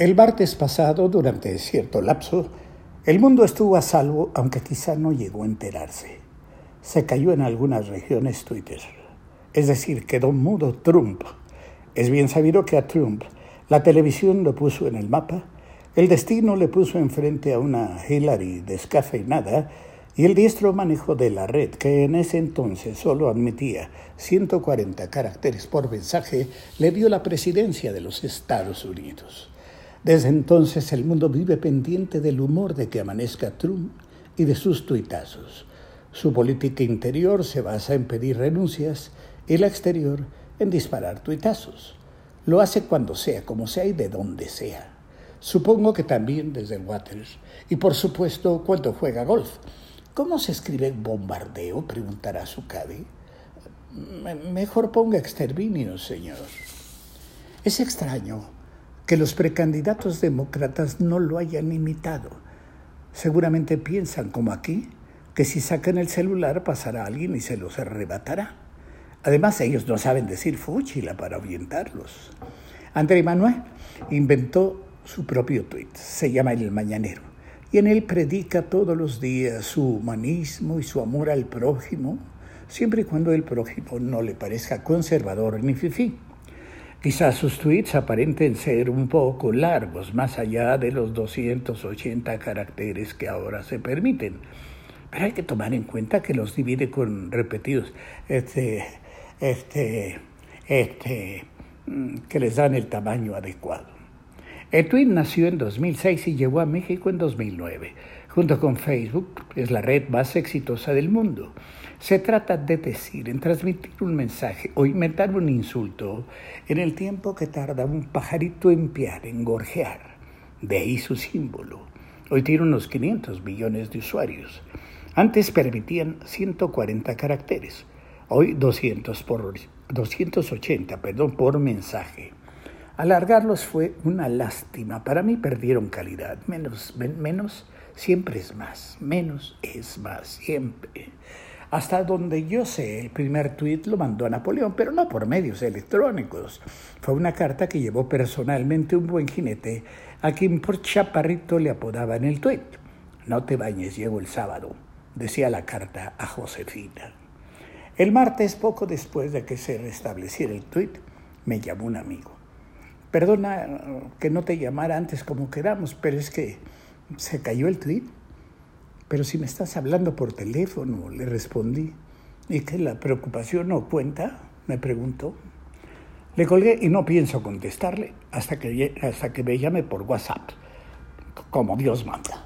El martes pasado, durante cierto lapso, el mundo estuvo a salvo, aunque quizá no llegó a enterarse. Se cayó en algunas regiones Twitter. Es decir, quedó mudo Trump. Es bien sabido que a Trump la televisión lo puso en el mapa, el destino le puso enfrente a una Hillary descafeinada y el diestro manejo de la red, que en ese entonces solo admitía 140 caracteres por mensaje, le dio la presidencia de los Estados Unidos. Desde entonces el mundo vive pendiente del humor de que amanezca Trump y de sus tuitazos. Su política interior se basa en pedir renuncias y la exterior en disparar tuitazos. Lo hace cuando sea, como sea y de donde sea. Supongo que también desde el Waters. Y por supuesto cuando juega golf. ¿Cómo se escribe bombardeo? preguntará su caddy. Mejor ponga exterminio, señor. Es extraño que los precandidatos demócratas no lo hayan imitado. Seguramente piensan, como aquí, que si sacan el celular pasará alguien y se los arrebatará. Además, ellos no saben decir fúchila para orientarlos. André Manuel inventó su propio tuit, se llama El Mañanero, y en él predica todos los días su humanismo y su amor al prójimo, siempre y cuando el prójimo no le parezca conservador ni fifí. Quizás sus tweets aparenten ser un poco largos, más allá de los 280 caracteres que ahora se permiten. Pero hay que tomar en cuenta que los divide con repetidos. Este, este, este, mm, que les dan el tamaño adecuado. Tweet nació en 2006 y llegó a México en 2009. Junto con Facebook, es la red más exitosa del mundo. Se trata de decir, en transmitir un mensaje o inventar un insulto en el tiempo que tarda un pajarito en piar, en gorjear. De ahí su símbolo. Hoy tiene unos 500 millones de usuarios. Antes permitían 140 caracteres hoy 200 por, 280 perdón, por mensaje. Alargarlos fue una lástima. Para mí perdieron calidad. Menos, menos siempre es más. Menos es más, siempre. Hasta donde yo sé, el primer tuit lo mandó a Napoleón, pero no por medios electrónicos. Fue una carta que llevó personalmente un buen jinete, a quien por chaparrito le apodaban el tuit. No te bañes, llego el sábado, decía la carta a Josefina. El martes, poco después de que se restableciera el tuit, me llamó un amigo. Perdona que no te llamara antes como quedamos, pero es que se cayó el tuit. Pero si me estás hablando por teléfono, le respondí. ¿Y que la preocupación no cuenta? Me preguntó. Le colgué y no pienso contestarle hasta que, hasta que me llame por WhatsApp, como Dios manda.